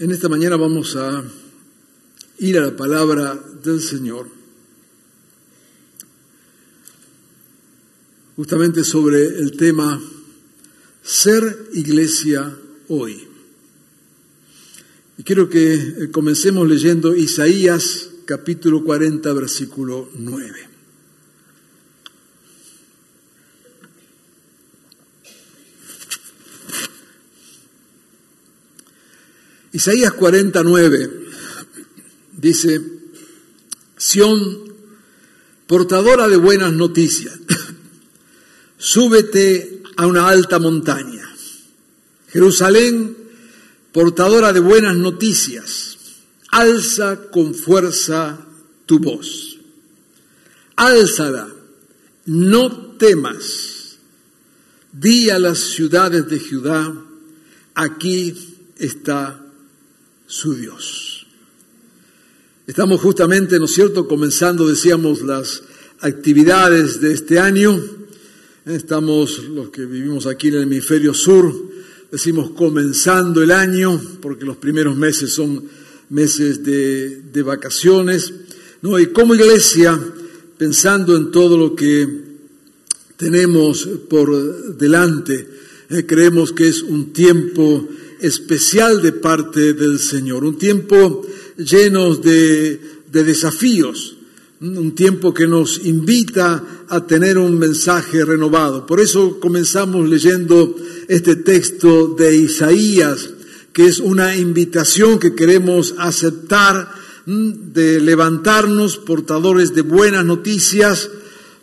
En esta mañana vamos a ir a la palabra del Señor, justamente sobre el tema ser iglesia hoy. Y quiero que eh, comencemos leyendo Isaías capítulo 40, versículo 9. Isaías 49 dice, Sión, portadora de buenas noticias, súbete a una alta montaña. Jerusalén, portadora de buenas noticias, alza con fuerza tu voz. Álzala, no temas. Di a las ciudades de Judá, aquí está su Dios. Estamos justamente, ¿no es cierto?, comenzando, decíamos, las actividades de este año. Estamos, los que vivimos aquí en el hemisferio sur, decimos comenzando el año, porque los primeros meses son meses de, de vacaciones. ¿no? Y como iglesia, pensando en todo lo que tenemos por delante, eh, creemos que es un tiempo especial de parte del Señor, un tiempo lleno de, de desafíos, un tiempo que nos invita a tener un mensaje renovado. Por eso comenzamos leyendo este texto de Isaías, que es una invitación que queremos aceptar de levantarnos portadores de buenas noticias,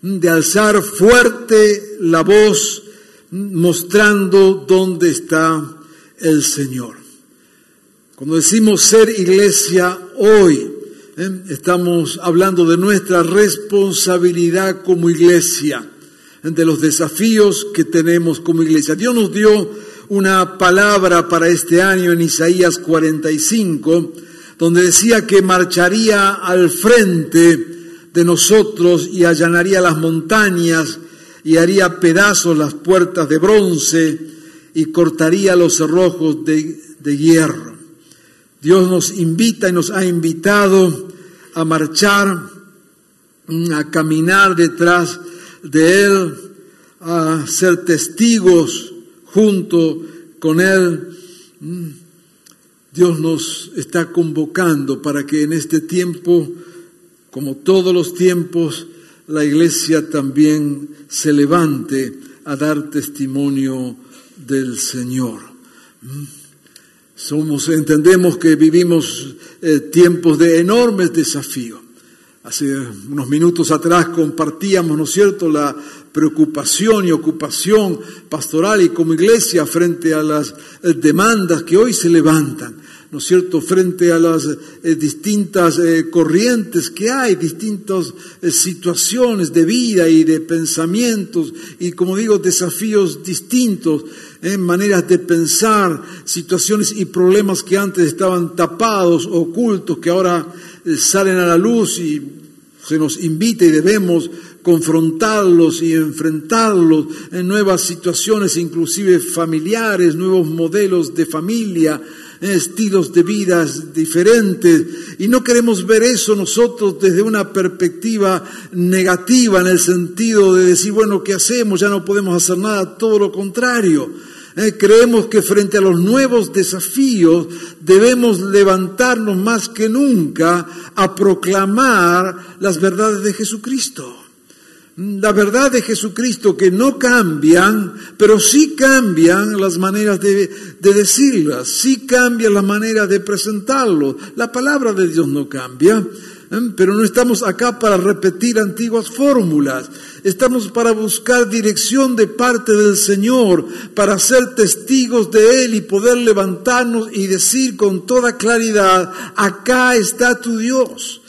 de alzar fuerte la voz mostrando dónde está el Señor. Cuando decimos ser iglesia hoy, ¿eh? estamos hablando de nuestra responsabilidad como iglesia, de los desafíos que tenemos como iglesia. Dios nos dio una palabra para este año en Isaías 45, donde decía que marcharía al frente de nosotros y allanaría las montañas y haría pedazos las puertas de bronce y cortaría los cerrojos de, de hierro. Dios nos invita y nos ha invitado a marchar, mm, a caminar detrás de Él, a ser testigos junto con Él. Mm, Dios nos está convocando para que en este tiempo, como todos los tiempos, la iglesia también se levante a dar testimonio del Señor. Somos, entendemos que vivimos eh, tiempos de enormes desafíos. Hace unos minutos atrás compartíamos, ¿no es cierto?, la preocupación y ocupación pastoral y como iglesia frente a las eh, demandas que hoy se levantan. ¿no es cierto?, frente a las eh, distintas eh, corrientes que hay, distintas situaciones de vida y de pensamientos y, como digo, desafíos distintos, maneras de pensar, situaciones y problemas que antes estaban tapados, ocultos, que ahora salen a la luz y se nos invita y debemos confrontarlos y enfrentarlos en nuevas situaciones, inclusive familiares, nuevos modelos de familia, estilos de vidas diferentes y no queremos ver eso nosotros desde una perspectiva negativa en el sentido de decir, bueno, ¿qué hacemos? Ya no podemos hacer nada, todo lo contrario. Eh, creemos que frente a los nuevos desafíos debemos levantarnos más que nunca a proclamar las verdades de Jesucristo. la verdad de Jesucristo que no cambian, pero sí cambian las maneras de, decirlas, sí cambian la manera de presentarlo. La palabra de Dios no cambia. Pero no estamos acá para repetir antiguas fórmulas. Estamos para buscar dirección de parte del Señor, para ser testigos de Él y poder levantarnos y decir con toda claridad, acá está tu Dios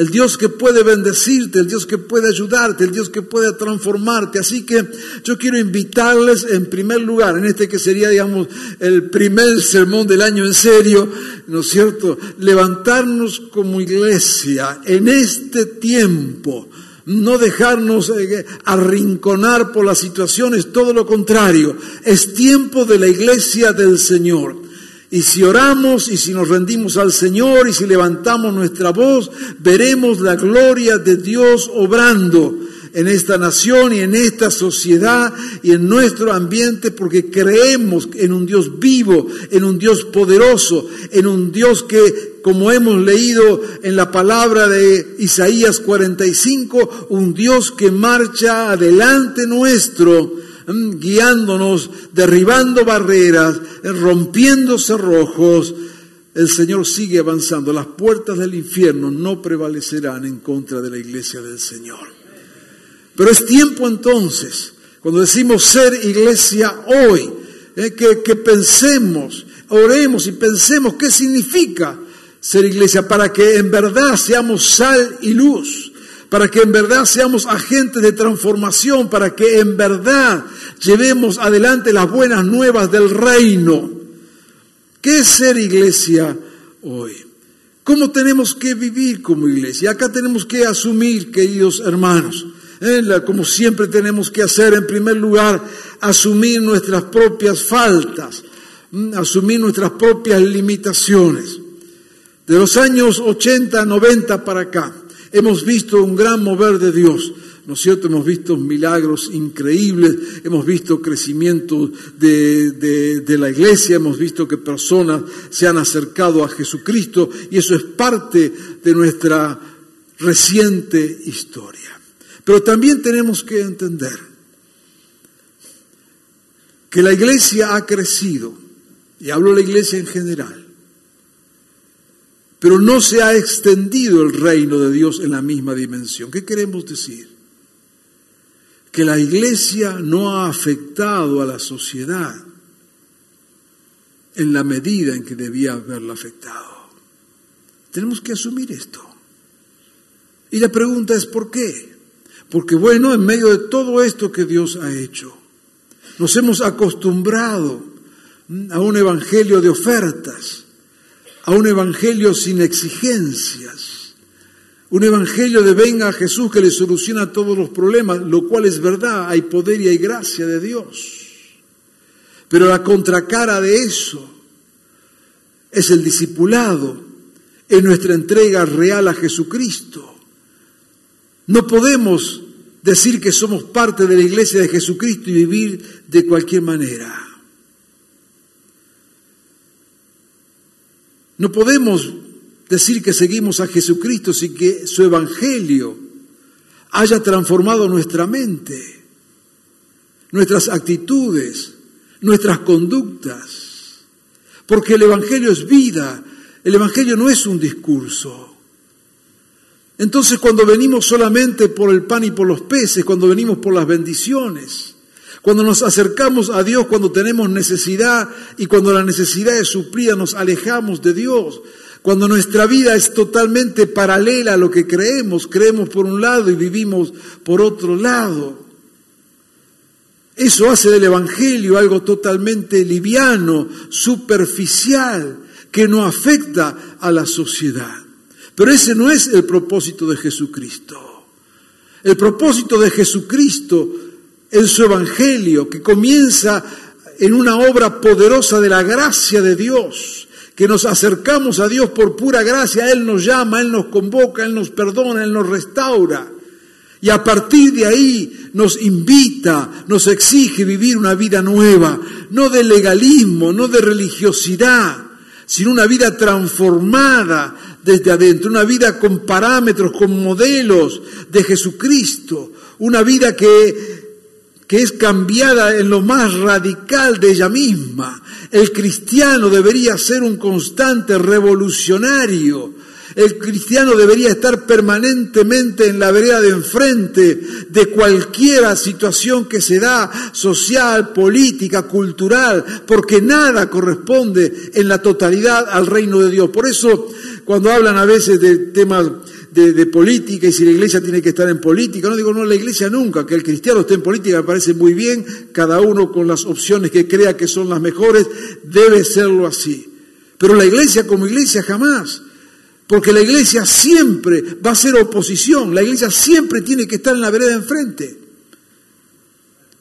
el Dios que puede bendecirte, el Dios que puede ayudarte, el Dios que puede transformarte. Así que yo quiero invitarles en primer lugar, en este que sería, digamos, el primer sermón del año en serio, ¿no es cierto? Levantarnos como iglesia en este tiempo no dejarnos eh, arrinconar por las situaciones, todo lo contrario, es tiempo de la iglesia del Señor. Y si oramos y si nos rendimos al Señor y si levantamos nuestra voz, veremos la gloria de Dios obrando en esta nación y en esta sociedad y en nuestro ambiente porque creemos en un Dios vivo, en un Dios poderoso, en un Dios que, como hemos leído en la palabra de Isaías 45, un Dios que marcha adelante nuestro guiándonos, derribando barreras, rompiendo cerrojos. El Señor sigue avanzando. Las puertas del infierno no prevalecerán en contra de la iglesia del Señor. Pero es tiempo entonces, cuando decimos ser iglesia hoy, eh, que, que pensemos, oremos y pensemos qué significa ser iglesia para que en verdad seamos sal y luz para que en verdad seamos agentes de transformación, para que en verdad llevemos adelante las buenas nuevas del reino. ¿Qué es ser iglesia hoy? ¿Cómo tenemos que vivir como iglesia? Acá tenemos que asumir, queridos hermanos, como siempre tenemos que hacer, en primer lugar, asumir nuestras propias faltas, asumir nuestras propias limitaciones. De los años 80, 90 para acá, Hemos visto un gran mover de Dios, ¿no es cierto? Hemos visto milagros increíbles, hemos visto crecimiento de, de, la iglesia, hemos visto que personas se han acercado a Jesucristo y eso es parte de nuestra reciente historia. Pero también tenemos que entender que la iglesia ha crecido, y hablo de la iglesia en general, pero no se ha extendido el reino de Dios en la misma dimensión. ¿Qué queremos decir? Que la iglesia no ha afectado a la sociedad en la medida en que debía haberla afectado. Tenemos que asumir esto. Y la pregunta es ¿por qué? Porque bueno, en medio de todo esto que Dios ha hecho, nos hemos acostumbrado a un evangelio de ofertas, a un evangelio sin exigencias, un evangelio de venga a Jesús que le soluciona todos los problemas, lo cual es verdad, hay poder y hay gracia de Dios. Pero la contracara de eso es el discipulado, en nuestra entrega real a Jesucristo. No podemos decir que somos parte de la iglesia de Jesucristo y vivir de cualquier manera. No podemos decir que seguimos a Jesucristo sin que su Evangelio haya transformado nuestra mente, nuestras actitudes, nuestras conductas. Porque el Evangelio es vida, el Evangelio no es un discurso. Entonces cuando venimos solamente por el pan y por los peces, cuando venimos por las bendiciones, cuando nos acercamos a Dios, cuando tenemos necesidad y cuando la necesidad es suplida, nos alejamos de Dios. Cuando nuestra vida es totalmente paralela a lo que creemos, creemos por un lado y vivimos por otro lado. Eso hace del Evangelio algo totalmente liviano, superficial, que no afecta a la sociedad. Pero ese no es el propósito de Jesucristo. El propósito de Jesucristo en su Evangelio, que comienza en una obra poderosa de la gracia de Dios, que nos acercamos a Dios por pura gracia, Él nos llama, Él nos convoca, Él nos perdona, Él nos restaura. Y a partir de ahí nos invita, nos exige vivir una vida nueva, no de legalismo, no de religiosidad, sino una vida transformada desde adentro, una vida con parámetros, con modelos de Jesucristo, una vida que, que es cambiada en lo más radical de ella misma. El cristiano debería ser un constante revolucionario, el cristiano debería estar permanentemente en la vereda de enfrente de cualquier situación que se da, social, política, cultural, porque nada corresponde en la totalidad al reino de Dios. Por eso, cuando hablan a veces de temas de, política y si la iglesia tiene que estar en política. No digo no la iglesia nunca, que el cristiano esté en política me parece muy bien, cada uno con las opciones que crea que son las mejores, debe serlo así. Pero la iglesia como iglesia jamás. Porque la iglesia siempre va a ser oposición, la iglesia siempre tiene que estar en la vereda enfrente,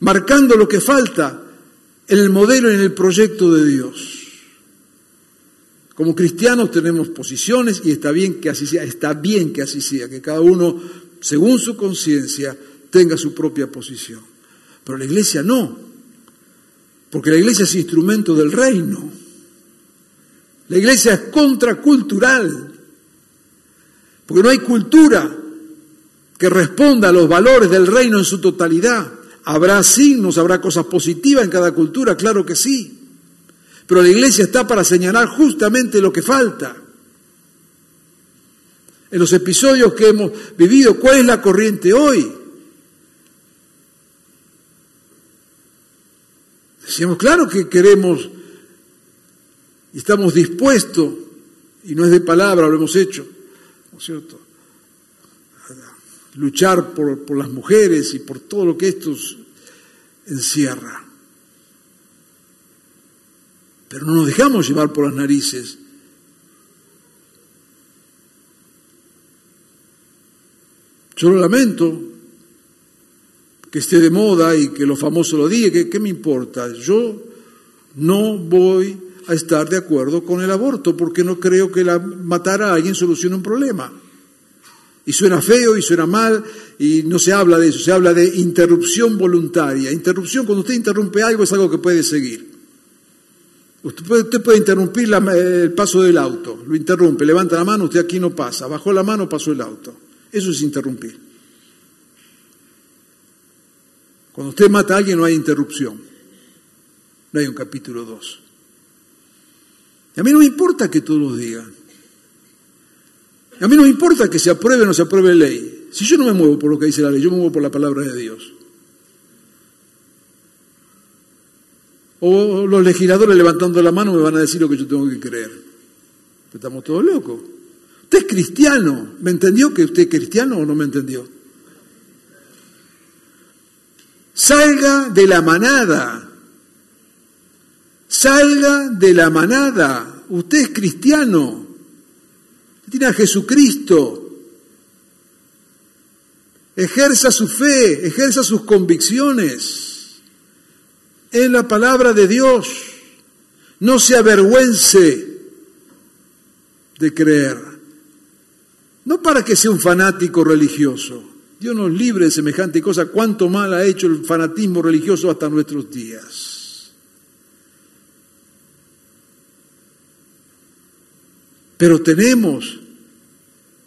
marcando lo que falta en el modelo y en el proyecto de Dios. Como cristianos tenemos posiciones y está bien que así sea, está bien que así sea, que cada uno, según su conciencia, tenga su propia posición. Pero la iglesia no, porque la iglesia es instrumento del reino. La iglesia es contracultural, porque no hay cultura que responda a los valores del reino en su totalidad. Habrá signos, habrá cosas positivas en cada cultura, claro que sí. Pero la iglesia está para señalar justamente lo que falta. En los episodios que hemos vivido, ¿cuál es la corriente hoy? Decíamos, claro que queremos y estamos dispuestos, y no es de palabra, lo hemos hecho, cierto? Luchar por, por las mujeres y por todo lo que esto encierra. Pero no nos dejamos llevar por las narices. Yo lo lamento que esté de moda y que lo famoso lo diga, que ¿qué me importa? Yo no voy a estar de acuerdo con el aborto, porque no creo que la, matar a alguien solucione un problema. Y suena feo y suena mal y no se habla de eso, se habla de interrupción voluntaria. Interrupción, cuando usted interrumpe algo es algo que puede seguir. Usted puede, interrumpir el paso del auto, lo interrumpe, levanta la mano, usted aquí no pasa, bajó la mano, pasó el auto. Eso es interrumpir. Cuando usted mata a alguien no hay interrupción, no hay un capítulo 2. A mí no me importa que todos digan. A mí no me importa que se apruebe o no se apruebe ley. Si yo no me muevo por lo que dice la ley, yo me muevo por la palabra de Dios. O los legisladores levantando la mano me van a decir lo que yo tengo que creer. Estamos todos locos. Usted es cristiano. ¿Me entendió que usted es cristiano o no me entendió? Salga de la manada. Salga de la manada. Usted es cristiano. tiene a Jesucristo. Ejerza su fe, ejerza sus convicciones en la palabra de Dios. No se avergüence de creer. No para que sea un fanático religioso. Dios nos libre de semejante cosa. Cuánto mal ha hecho el fanatismo religioso hasta nuestros días. Pero tenemos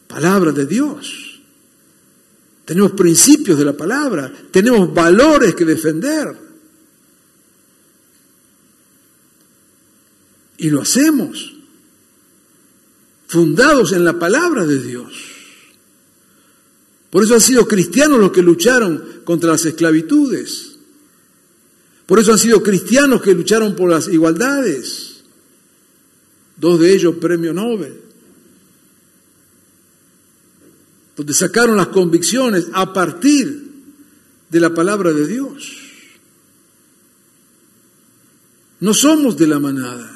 palabra de Dios. Tenemos principios de la palabra. Tenemos valores que defender. Y lo hacemos. Fundados en la palabra de Dios. Por eso han sido cristianos los que lucharon contra las esclavitudes. Por eso han sido cristianos que lucharon por las igualdades dos de ellos premio Nobel, donde sacaron las convicciones a partir de la palabra de Dios. No somos de la manada.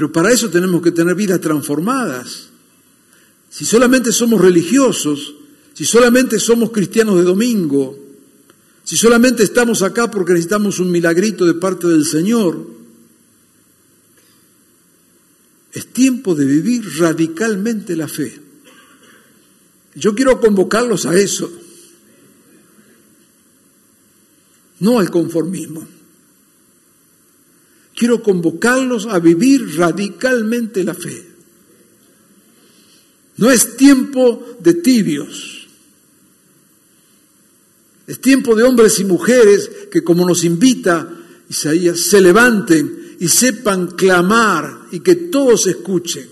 Pero para eso tenemos que tener vidas transformadas. Si solamente somos religiosos, si solamente somos cristianos de domingo, si solamente estamos acá porque necesitamos un milagrito de parte del Señor, es tiempo de vivir radicalmente la fe. Yo quiero convocarlos a eso, no al conformismo. Quiero convocarlos a vivir radicalmente la fe. No es tiempo de tibios. Es tiempo de hombres y mujeres que, como nos invita Isaías, se levanten y sepan clamar y que todos escuchen.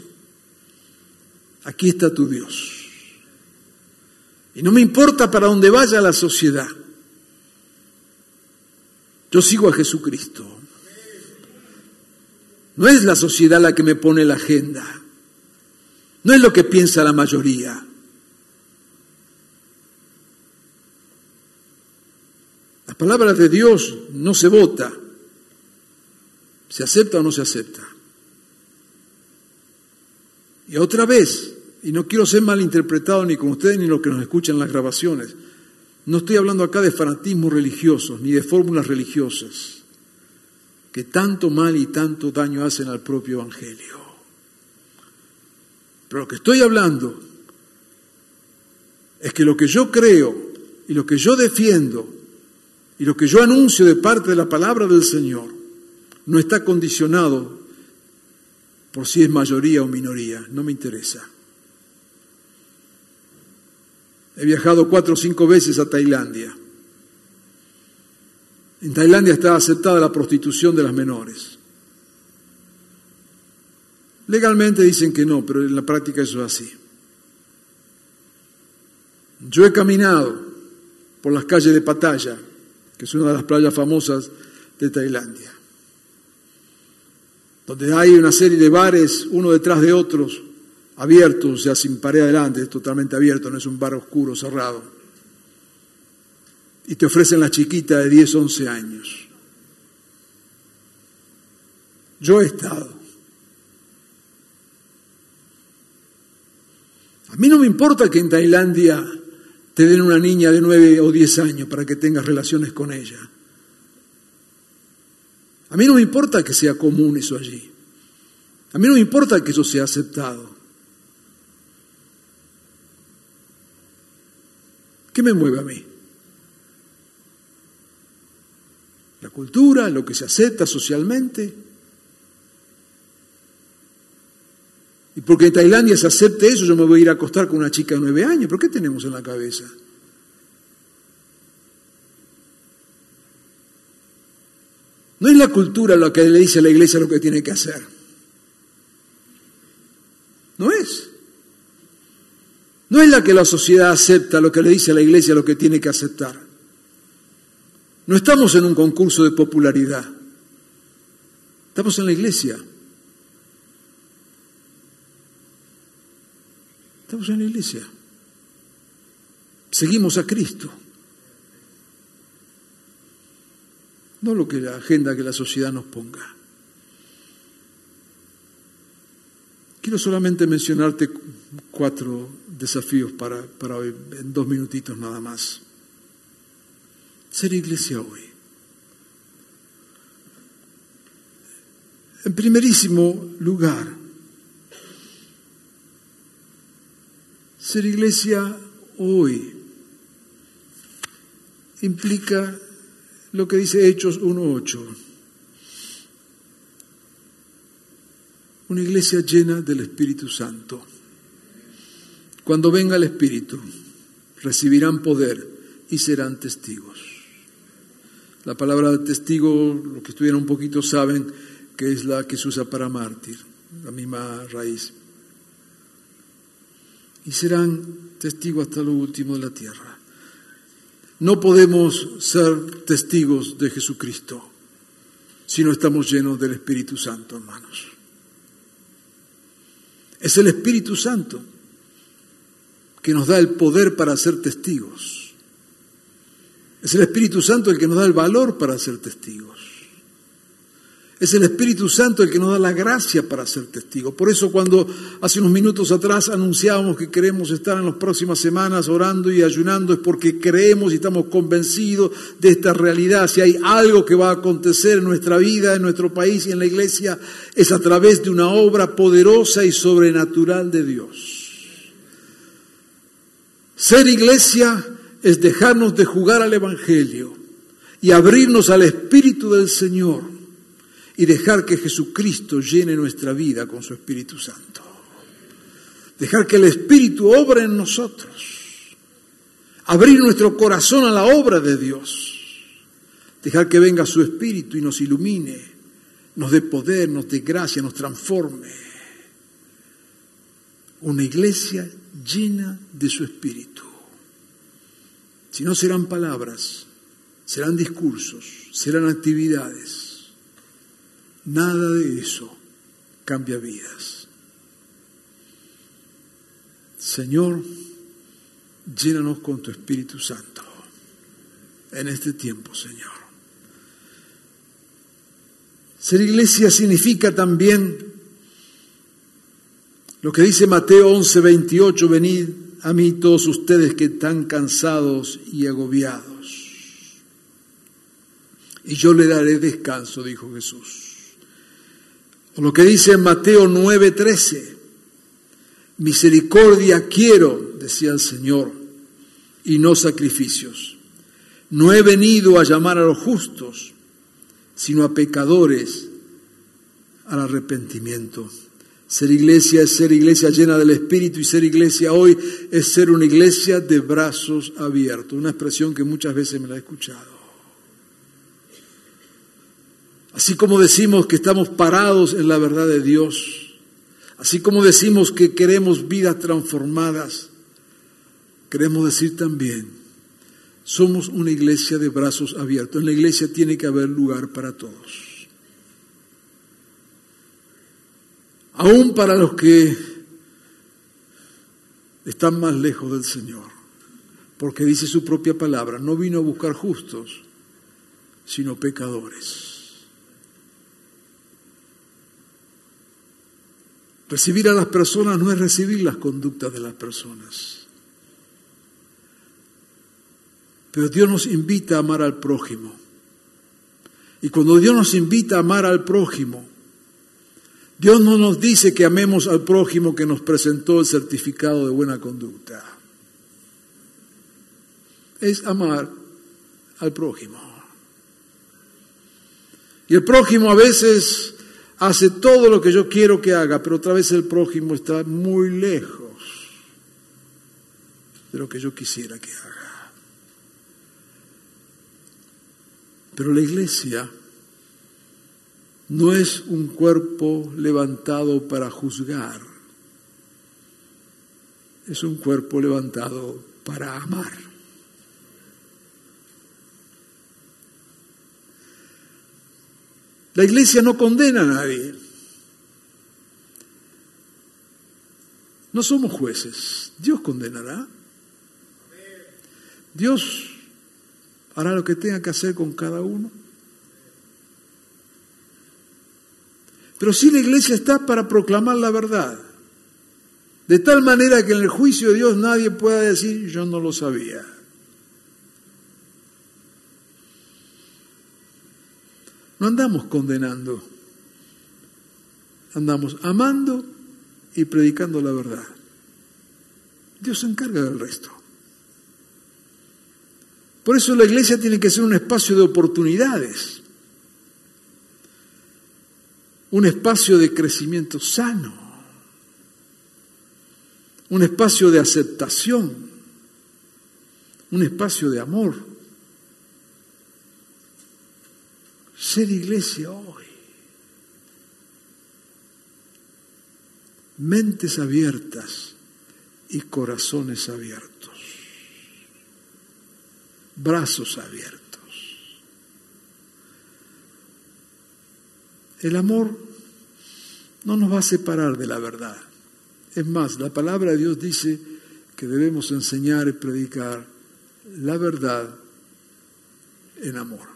Aquí está tu Dios. Y no me importa para dónde vaya la sociedad. Yo sigo a Jesucristo. No es la sociedad la que me pone la agenda. No es lo que piensa la mayoría. La palabra de Dios no se vota. ¿Se acepta o no se acepta? Y otra vez, y no quiero ser malinterpretado ni con ustedes ni los que nos escuchan en las grabaciones, no estoy hablando acá de fanatismos religiosos ni de fórmulas religiosas que tanto mal y tanto daño hacen al propio Evangelio. Pero lo que estoy hablando es que lo que yo creo y lo que yo defiendo y lo que yo anuncio de parte de la palabra del Señor no está condicionado por si es mayoría o minoría, no me interesa. He viajado cuatro o cinco veces a Tailandia. En Tailandia está aceptada la prostitución de las menores. Legalmente dicen que no, pero en la práctica eso es así. Yo he caminado por las calles de Pattaya, que es una de las playas famosas de Tailandia, donde hay una serie de bares, uno detrás de otros, abiertos, o sea, sin pared adelante, es totalmente abierto, no es un bar oscuro, cerrado. Y te ofrecen la chiquita de 10, 11 años. Yo he estado. A mí no me importa que en Tailandia te den una niña de nueve o diez años para que tengas relaciones con ella. A mí no me importa que sea común eso allí. A mí no me importa que eso sea aceptado. ¿Qué me mueve a mí? La cultura, lo que se acepta socialmente. Y porque en Tailandia se acepte eso, yo me voy a ir a acostar con una chica de nueve años. ¿Pero qué tenemos en la cabeza? No es la cultura lo que le dice a la iglesia lo que tiene que hacer. No es. No es la que la sociedad acepta lo que le dice a la iglesia lo que tiene que aceptar. No estamos en un concurso de popularidad. Estamos en la iglesia. Estamos en la iglesia. Seguimos a Cristo. No lo que la agenda que la sociedad nos ponga. Quiero solamente mencionarte cuatro desafíos para, para hoy, en dos minutitos nada más. Ser iglesia hoy. En primerísimo lugar, Ser iglesia hoy implica lo que dice Hechos 1.8. Una iglesia llena del Espíritu Santo. Cuando venga el Espíritu, recibirán poder y serán testigos. La palabra testigo, los que estudian un poquito saben que es la que se usa para mártir, la misma raíz y serán testigos hasta lo último de la tierra. No podemos ser testigos de Jesucristo si no estamos llenos del Espíritu Santo, hermanos. Es el Espíritu Santo que nos da el poder para ser testigos. Es el Espíritu Santo el que nos da el valor para ser testigos. Es el Espíritu Santo el que nos da la gracia para ser testigos. Por eso cuando hace unos minutos atrás anunciábamos que queremos estar en las próximas semanas orando y ayunando, es porque creemos y estamos convencidos de esta realidad. Si hay algo que va a acontecer en nuestra vida, en nuestro país y en la iglesia, es a través de una obra poderosa y sobrenatural de Dios. Ser iglesia es dejarnos de jugar al Evangelio y abrirnos al Espíritu del Señor y dejar que Jesucristo llene nuestra vida con su Espíritu Santo. Dejar que el Espíritu obre en nosotros. Abrir nuestro corazón a la obra de Dios. Dejar que venga su Espíritu y nos ilumine, nos dé poder, nos dé gracia, nos transforme. Una iglesia llena de su Espíritu. Si no serán palabras, serán discursos, serán actividades. Nada de eso cambia vidas. Señor, llénanos con tu Espíritu Santo en este tiempo, Señor. Ser iglesia significa también lo que dice Mateo 11, 28, venid a mí todos ustedes que están cansados y agobiados, y yo le daré descanso, dijo Jesús. O lo que dice en Mateo 9, 13, misericordia quiero, decía el Señor, y no sacrificios. No he venido a llamar a los justos, sino a pecadores al arrepentimiento. Ser iglesia es ser iglesia llena del Espíritu y ser iglesia hoy es ser una iglesia de brazos abiertos, una expresión que muchas veces me la he escuchado. Así como decimos que estamos parados en la verdad de Dios, así como decimos que queremos vidas transformadas, queremos decir también somos una iglesia de brazos abiertos. En la iglesia tiene que haber lugar para todos. Aún para los que están más lejos del Señor. Porque dice su propia palabra, no vino a buscar justos, sino pecadores. Recibir a las personas no es recibir las conductas de las personas. Pero Dios nos invita a amar al prójimo. Y cuando Dios nos invita a amar al prójimo, Dios no nos dice que amemos al prójimo que nos presentó el certificado de buena conducta. Es amar al prójimo. Y el prójimo a veces hace todo lo que yo quiero que haga, pero otra vez el prójimo está muy lejos de lo que yo quisiera que haga. Pero la iglesia no es un cuerpo levantado para juzgar, es un cuerpo levantado para amar. La iglesia no condena a nadie. No somos jueces. Dios condenará. Dios hará lo que tenga que hacer con cada uno. Pero si la iglesia está para proclamar la verdad, de tal manera que en el juicio de Dios nadie pueda decir, yo no lo sabía. No andamos condenando, andamos amando y predicando la verdad. Dios se encarga del resto. Por eso la iglesia tiene que ser un espacio de oportunidades, un espacio de crecimiento sano, un espacio de aceptación, un espacio de amor. Ser iglesia hoy. Mentes abiertas y corazones abiertos brazos abiertos. El amor no nos va a separar de la verdad. Es más, la palabra de Dios dice que debemos enseñar y predicar la verdad en amor.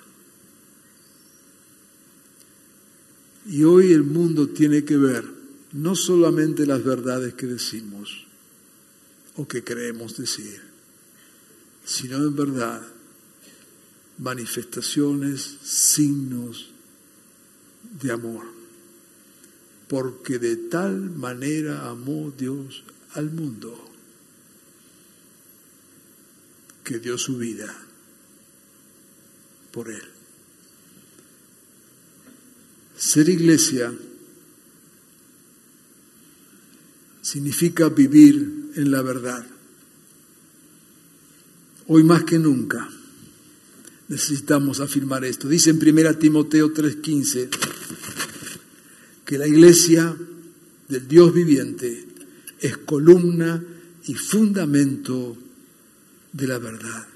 Y hoy el mundo tiene que ver no solamente las verdades que decimos o que creemos decir, sino en verdad manifestaciones, signos de amor. Porque de tal manera amó Dios al mundo que dio su vida por él. Ser iglesia significa vivir en la verdad. Hoy más que nunca necesitamos afirmar esto. Dice en 1 Timoteo 3:15 que la iglesia del Dios viviente es columna y fundamento de la verdad.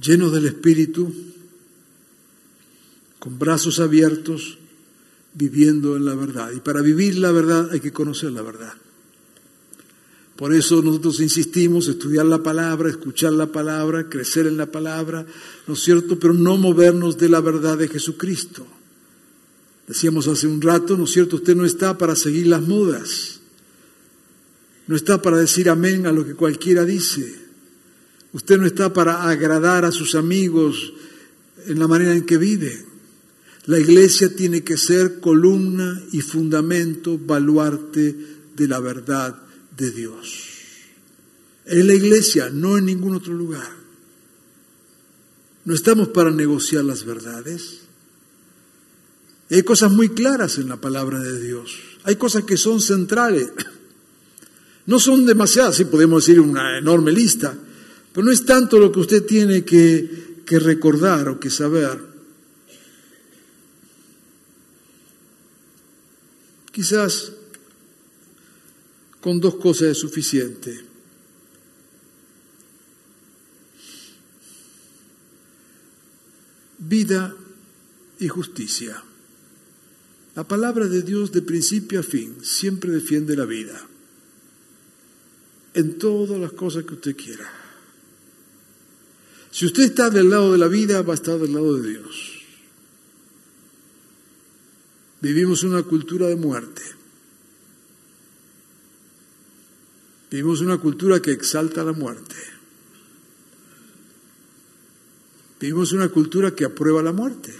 Lleno del Espíritu, con brazos abiertos, viviendo en la verdad. Y para vivir la verdad hay que conocer la verdad. Por eso nosotros insistimos, estudiar la palabra, escuchar la palabra, crecer en la palabra, ¿no es cierto? Pero no movernos de la verdad de Jesucristo. Decíamos hace un rato, ¿no es cierto? Usted no está para seguir las modas. No está para decir amén a lo que cualquiera dice. Usted no está para agradar a sus amigos en la manera en que vive. La iglesia tiene que ser columna y fundamento, baluarte de la verdad de Dios. En la iglesia, no en ningún otro lugar. No estamos para negociar las verdades. Hay cosas muy claras en la palabra de Dios. Hay cosas que son centrales. No son demasiadas, sí podemos decir una enorme lista, pero no es tanto lo que usted tiene que, que recordar o que saber. Quizás con dos cosas es suficiente. Vida y justicia. La palabra de Dios de principio a fin siempre defiende la vida. En todas las cosas que usted quiera. Si usted está del lado de la vida, va a estar del lado de Dios. Vivimos una cultura de muerte. Vivimos una cultura que exalta la muerte. Vivimos una cultura que aprueba la muerte.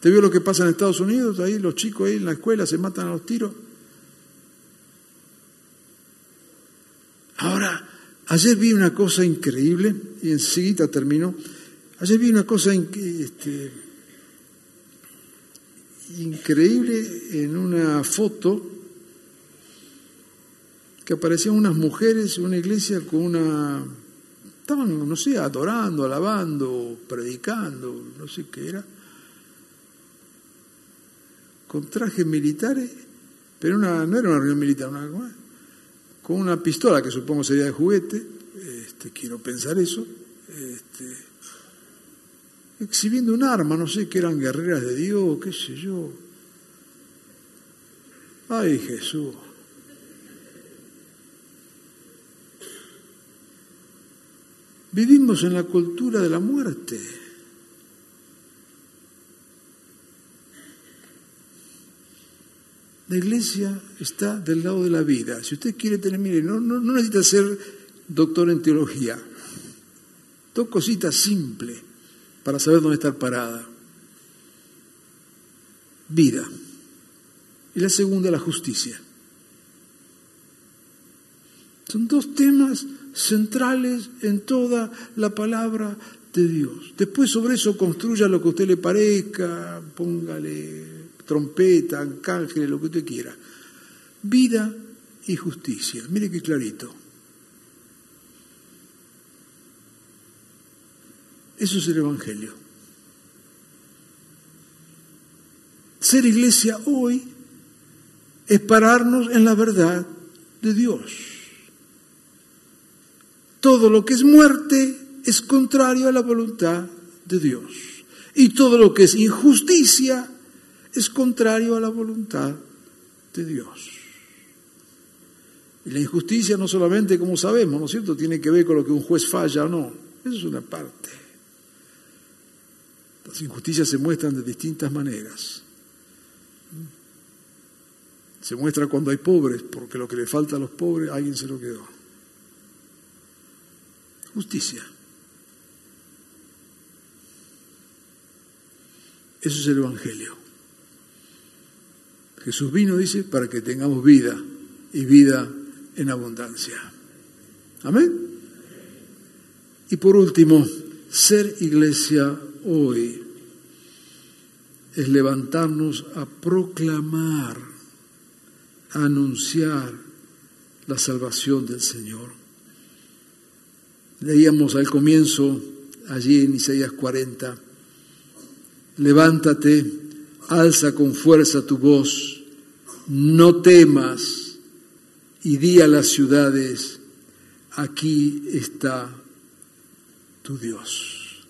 ¿Te vio lo que pasa en Estados Unidos? Ahí los chicos ahí en la escuela se matan a los tiros. Ahora, ayer vi una cosa increíble, y enseguida termino. Ayer vi una cosa este, increíble en una foto que aparecían unas mujeres en una iglesia con una... Estaban, no sé, adorando, alabando, predicando, no sé qué era, con trajes militares, pero una, no era una reunión militar, una, con una pistola que supongo sería de juguete, este, quiero pensar eso, este, exhibiendo un arma, no sé, que eran guerreras de Dios, qué sé yo. Ay Jesús. Vivimos en la cultura de la muerte. La iglesia está del lado de la vida. Si usted quiere tener, mire, no, no, necesita ser doctor en teología. Dos cositas simples para saber dónde estar parada. Vida. Y la segunda, la justicia. Son dos temas centrales en toda la palabra de Dios. Después sobre eso construya lo que a usted le parezca, póngale trompeta, cángel, lo que usted quiera. Vida y justicia. Mire qué clarito. Eso es el Evangelio. Ser iglesia hoy es pararnos en la verdad de Dios. Todo lo que es muerte es contrario a la voluntad de Dios. Y todo lo que es injusticia es contrario a la voluntad de Dios. Y la injusticia no solamente, como sabemos, ¿no es cierto?, tiene que ver con lo que un juez falla o no. Eso es una parte. Las injusticias se muestran de distintas maneras. Se muestra cuando hay pobres, porque lo que le falta a los pobres, alguien se lo quedó justicia. Eso es el Evangelio. Jesús vino, dice, para que tengamos vida y vida en abundancia. Amén. Y por último, ser iglesia hoy es levantarnos a proclamar, a anunciar la salvación del Señor. Leíamos al comienzo, allí en Isaías 40, levántate, alza con fuerza tu voz, no temas y di a las ciudades, aquí está tu Dios.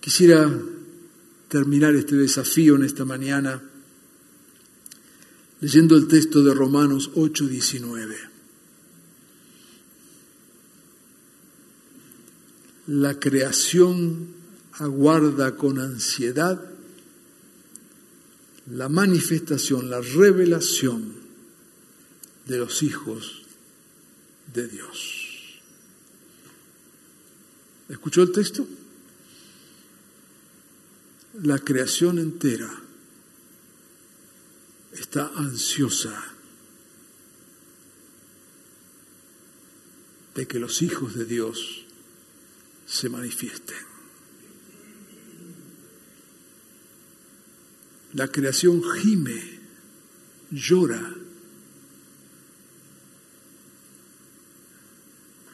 Quisiera terminar este desafío en esta mañana leyendo el texto de Romanos 8, 19. La creación aguarda con ansiedad la manifestación, la revelación de los hijos de Dios. ¿Escuchó el texto? La creación entera está ansiosa de que los hijos de Dios se manifiesten. La creación gime, llora,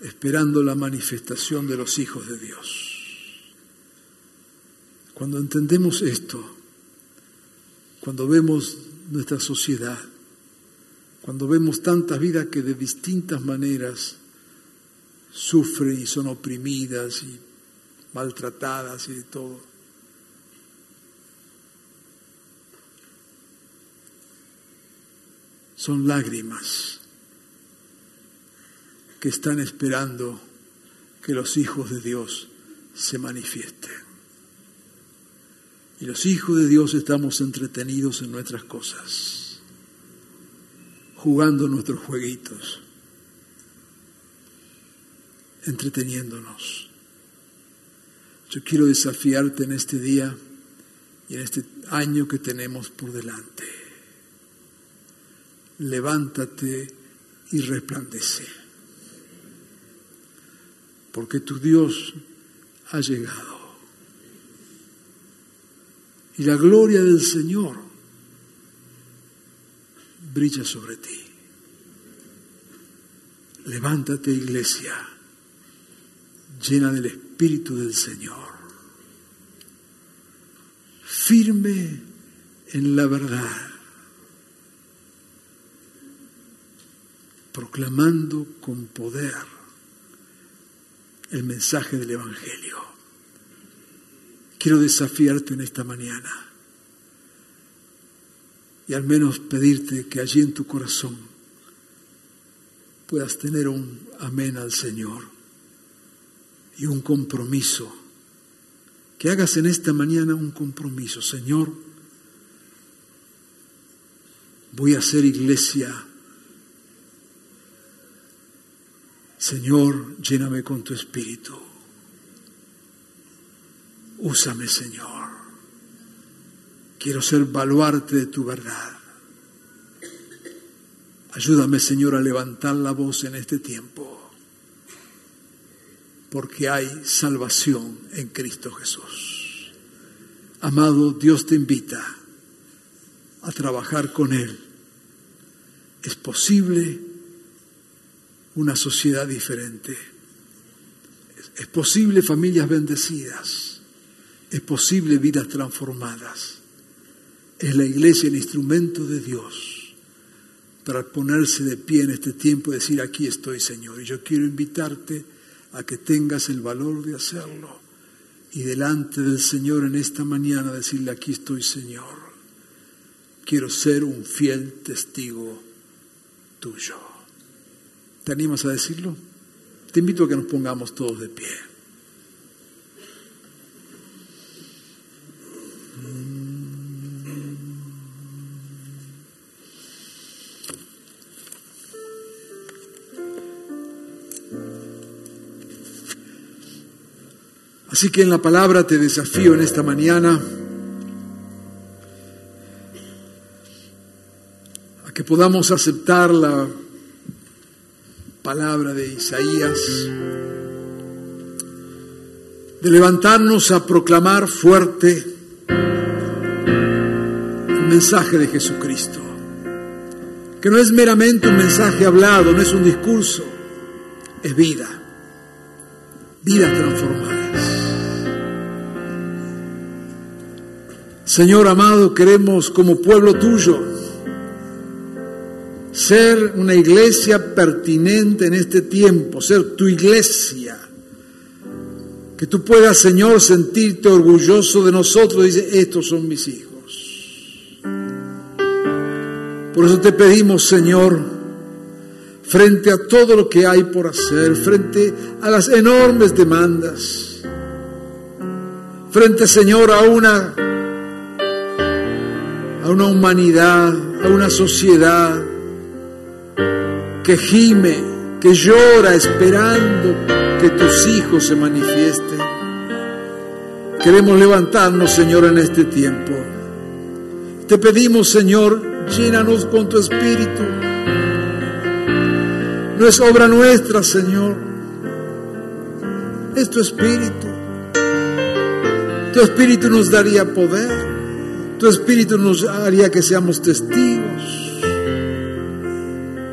esperando la manifestación de los hijos de Dios. Cuando entendemos esto, cuando vemos nuestra sociedad, cuando vemos tantas vidas que de distintas maneras sufren y son oprimidas y maltratadas y de todo. Son lágrimas que están esperando que los hijos de Dios se manifiesten. Y los hijos de Dios estamos entretenidos en nuestras cosas, jugando nuestros jueguitos, entreteniéndonos. Yo quiero desafiarte en este día y en este año que tenemos por delante. Levántate y resplandece, porque tu Dios ha llegado y la gloria del Señor brilla sobre ti. Levántate, iglesia, llena del Espíritu del Señor, firme en la verdad, proclamando con poder el mensaje del Evangelio. Quiero desafiarte en esta mañana y al menos pedirte que allí en tu corazón puedas tener un amén al Señor y un compromiso. Que hagas en esta mañana un compromiso, Señor. Voy a ser iglesia. Señor, lléname con tu espíritu. Úsame, Señor. Quiero ser baluarte de tu verdad. Ayúdame, Señor, a levantar la voz en este tiempo, porque hay salvación en Cristo Jesús. Amado, Dios te invita a trabajar con Él. Es posible una sociedad diferente. Es posible familias bendecidas es posible vidas transformadas. Es la iglesia el instrumento de Dios para ponerse de pie en este tiempo y decir, aquí estoy Señor. Y yo quiero invitarte a que tengas el valor de hacerlo y delante del Señor en esta mañana decirle, aquí estoy Señor. Quiero ser un fiel testigo tuyo. ¿Te animas a decirlo? Te invito a que nos pongamos todos de pie. Así que en la palabra te desafío en esta mañana a que podamos aceptar la palabra de Isaías, de levantarnos a proclamar fuerte mensaje de Jesucristo, que no es meramente un mensaje hablado, no es un discurso, es vida, vidas transformadas. Señor amado, queremos como pueblo tuyo ser una iglesia pertinente en este tiempo, ser tu iglesia. Que tú puedas, Señor, sentirte orgulloso de nosotros. Dice, estos son mis hijos. Por eso te pedimos, Señor, frente a todo lo que hay por hacer, frente a las enormes demandas, frente, Señor, a una a una humanidad, a una sociedad que gime, que llora esperando que tus hijos se manifiesten. Queremos levantarnos, Señor, en este tiempo. Te pedimos, Señor, llénanos con tu espíritu. No es obra nuestra, Señor. Es tu espíritu. Tu espíritu nos daría poder. Tu Espíritu nos haría que seamos testigos.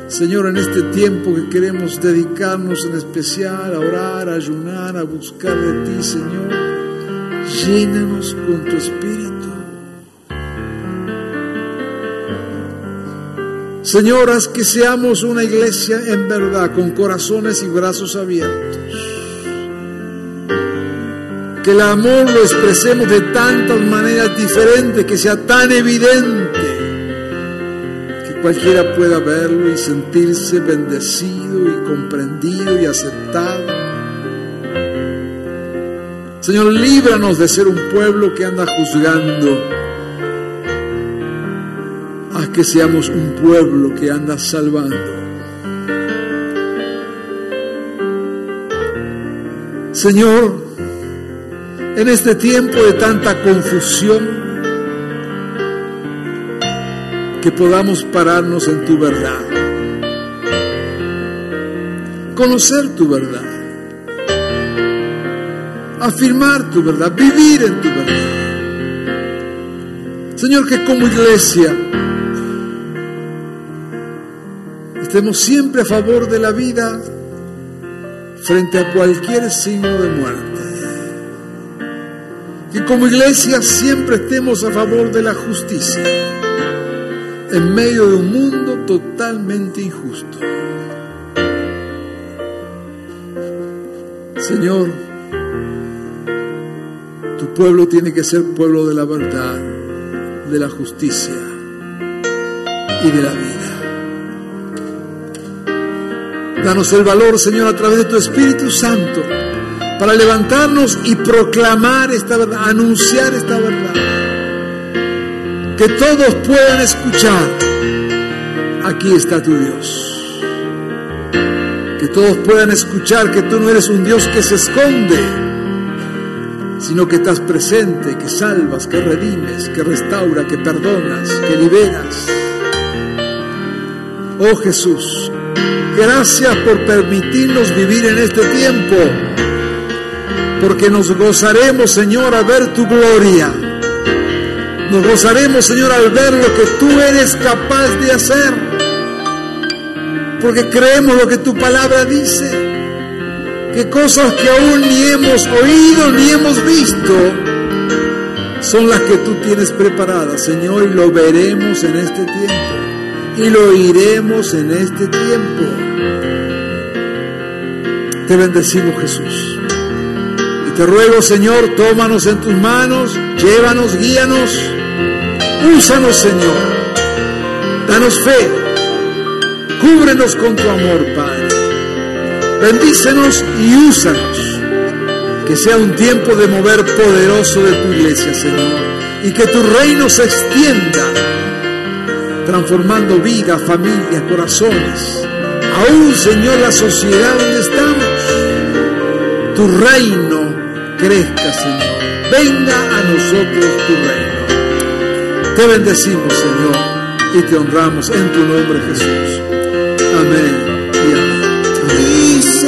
Señor, en este tiempo que queremos dedicarnos en especial a orar, a ayunar, a buscar de ti, Señor, llénanos con tu Espíritu. Señor, haz que seamos una iglesia en verdad, con corazones y brazos abiertos que el amor lo expresemos de tantas maneras diferentes, que sea tan evidente, que cualquiera pueda verlo y sentirse bendecido y comprendido y aceptado. Señor, líbranos de ser un pueblo que anda juzgando. Haz que seamos un pueblo que anda salvando. Señor, en este tiempo de tanta confusión, que podamos pararnos en tu verdad, conocer tu verdad, afirmar tu verdad, vivir en tu verdad. Señor, que como iglesia estemos siempre a favor de la vida frente a cualquier signo de muerte que como iglesia siempre estemos a favor de la justicia en medio de un mundo totalmente injusto. Señor, tu pueblo tiene que ser pueblo de la verdad, de la justicia y de la vida. Danos el valor, Señor, a través de tu Espíritu Santo para levantarnos y proclamar esta verdad, anunciar esta verdad. Que todos puedan escuchar, aquí está tu Dios. Que todos puedan escuchar que tú no eres un Dios que se esconde, sino que estás presente, que salvas, que redimes, que restaura, que perdonas, que liberas. Oh Jesús, gracias por permitirnos vivir en este tiempo porque nos gozaremos, Señor, al ver tu gloria. Nos gozaremos, Señor, al ver lo que tú eres capaz de hacer. Porque creemos lo que tu palabra dice. Que cosas que aún ni hemos oído ni hemos visto son las que tú tienes preparadas, Señor, y lo veremos en este tiempo. Y lo oiremos en este tiempo. Te bendecimos, Jesús. Te ruego, Señor, tómanos en tus manos, llévanos, guíanos, úsanos, Señor. Danos fe, cúbrenos con tu amor, Padre. Bendícenos y úsanos. Que sea un tiempo de mover poderoso de tu iglesia, Señor. Y que tu reino se extienda, transformando vida, familia, corazones. Aún, Señor, la sociedad donde estamos. Tu reino crezca, Señor. Venga a nosotros tu reino. Te bendecimos, Señor, y te honramos en tu nombre, Jesús. Amén.